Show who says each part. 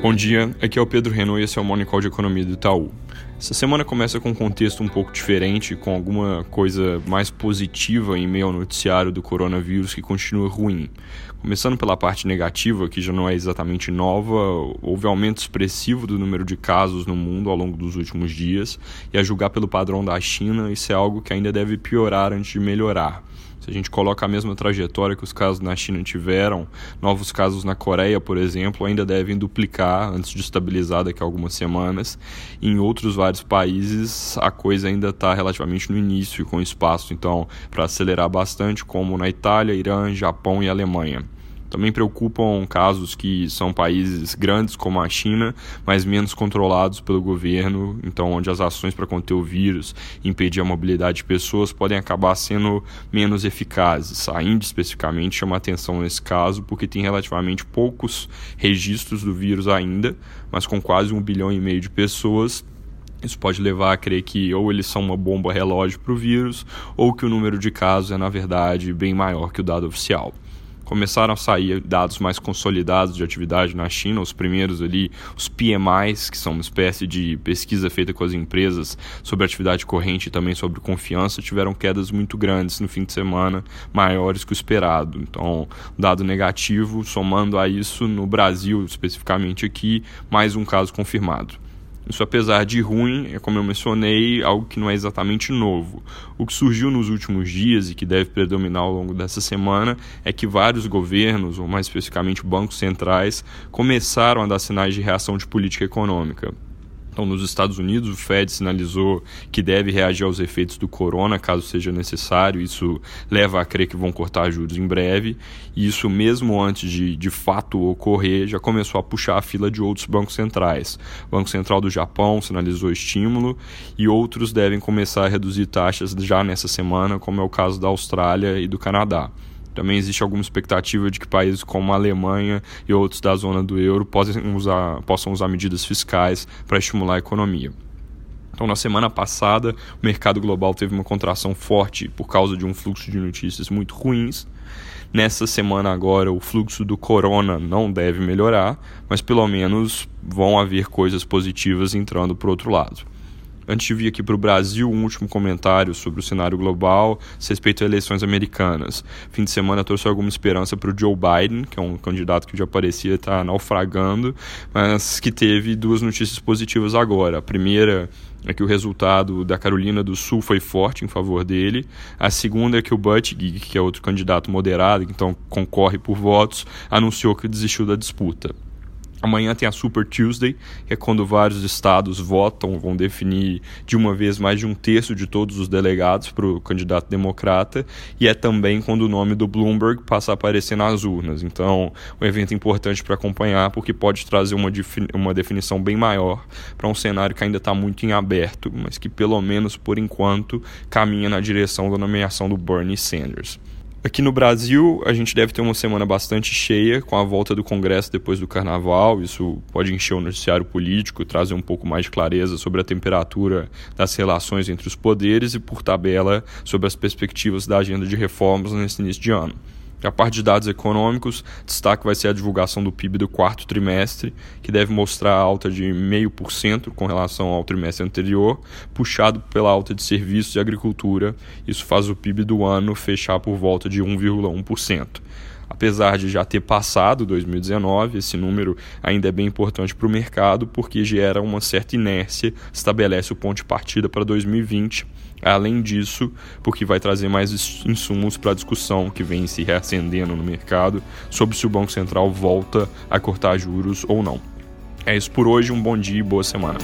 Speaker 1: Bom dia, aqui é o Pedro Renault e esse é o Morning de Economia do Itaú. Essa semana começa com um contexto um pouco diferente, com alguma coisa mais positiva em meio ao noticiário do coronavírus que continua ruim. Começando pela parte negativa, que já não é exatamente nova, houve aumento expressivo do número de casos no mundo ao longo dos últimos dias, e a julgar pelo padrão da China, isso é algo que ainda deve piorar antes de melhorar. Se a gente coloca a mesma trajetória que os casos na China tiveram, novos casos na Coreia, por exemplo, ainda devem duplicar antes de estabilizar daqui a algumas semanas. E em outros vários países, a coisa ainda está relativamente no início, com espaço, então, para acelerar bastante, como na Itália, Irã, Japão e Alemanha. Também preocupam casos que são países grandes como a China, mas menos controlados pelo governo, então onde as ações para conter o vírus e impedir a mobilidade de pessoas podem acabar sendo menos eficazes. A Índia especificamente chama atenção nesse caso porque tem relativamente poucos registros do vírus ainda, mas com quase um bilhão e meio de pessoas isso pode levar a crer que ou eles são uma bomba relógio para o vírus, ou que o número de casos é, na verdade, bem maior que o dado oficial começaram a sair dados mais consolidados de atividade na China, os primeiros ali, os PMIs, que são uma espécie de pesquisa feita com as empresas sobre atividade corrente e também sobre confiança, tiveram quedas muito grandes no fim de semana, maiores que o esperado. Então, dado negativo, somando a isso, no Brasil especificamente aqui, mais um caso confirmado. Isso, apesar de ruim, é como eu mencionei, algo que não é exatamente novo. O que surgiu nos últimos dias e que deve predominar ao longo dessa semana é que vários governos, ou mais especificamente bancos centrais, começaram a dar sinais de reação de política econômica. Então, nos Estados Unidos, o Fed sinalizou que deve reagir aos efeitos do corona, caso seja necessário. Isso leva a crer que vão cortar juros em breve. E isso, mesmo antes de de fato ocorrer, já começou a puxar a fila de outros bancos centrais. O Banco Central do Japão sinalizou estímulo e outros devem começar a reduzir taxas já nessa semana, como é o caso da Austrália e do Canadá. Também existe alguma expectativa de que países como a Alemanha e outros da zona do euro possam usar, possam usar medidas fiscais para estimular a economia. Então, na semana passada, o mercado global teve uma contração forte por causa de um fluxo de notícias muito ruins. Nessa semana agora, o fluxo do corona não deve melhorar, mas pelo menos vão haver coisas positivas entrando para outro lado. Antes de vir aqui para o Brasil, um último comentário sobre o cenário global a respeito às eleições americanas. Fim de semana trouxe alguma esperança para o Joe Biden, que é um candidato que já parecia estar naufragando, mas que teve duas notícias positivas agora. A primeira é que o resultado da Carolina do Sul foi forte em favor dele. A segunda é que o Buttigieg, que é outro candidato moderado, então concorre por votos, anunciou que desistiu da disputa. Amanhã tem a Super Tuesday, que é quando vários estados votam, vão definir de uma vez mais de um terço de todos os delegados para o candidato democrata, e é também quando o nome do Bloomberg passa a aparecer nas urnas. Então, um evento importante para acompanhar, porque pode trazer uma, uma definição bem maior para um cenário que ainda está muito em aberto, mas que pelo menos por enquanto caminha na direção da nomeação do Bernie Sanders. Aqui no Brasil, a gente deve ter uma semana bastante cheia com a volta do Congresso depois do Carnaval. Isso pode encher o noticiário político, trazer um pouco mais de clareza sobre a temperatura das relações entre os poderes e, por tabela, sobre as perspectivas da agenda de reformas nesse início de ano. A parte de dados econômicos, destaque vai ser a divulgação do PIB do quarto trimestre, que deve mostrar alta de 0,5% com relação ao trimestre anterior, puxado pela alta de serviços e agricultura. Isso faz o PIB do ano fechar por volta de 1,1%. Apesar de já ter passado 2019, esse número ainda é bem importante para o mercado porque gera uma certa inércia, estabelece o ponto de partida para 2020. Além disso, porque vai trazer mais insumos para a discussão que vem se reacendendo no mercado sobre se o Banco Central volta a cortar juros ou não. É isso por hoje, um bom dia e boa semana.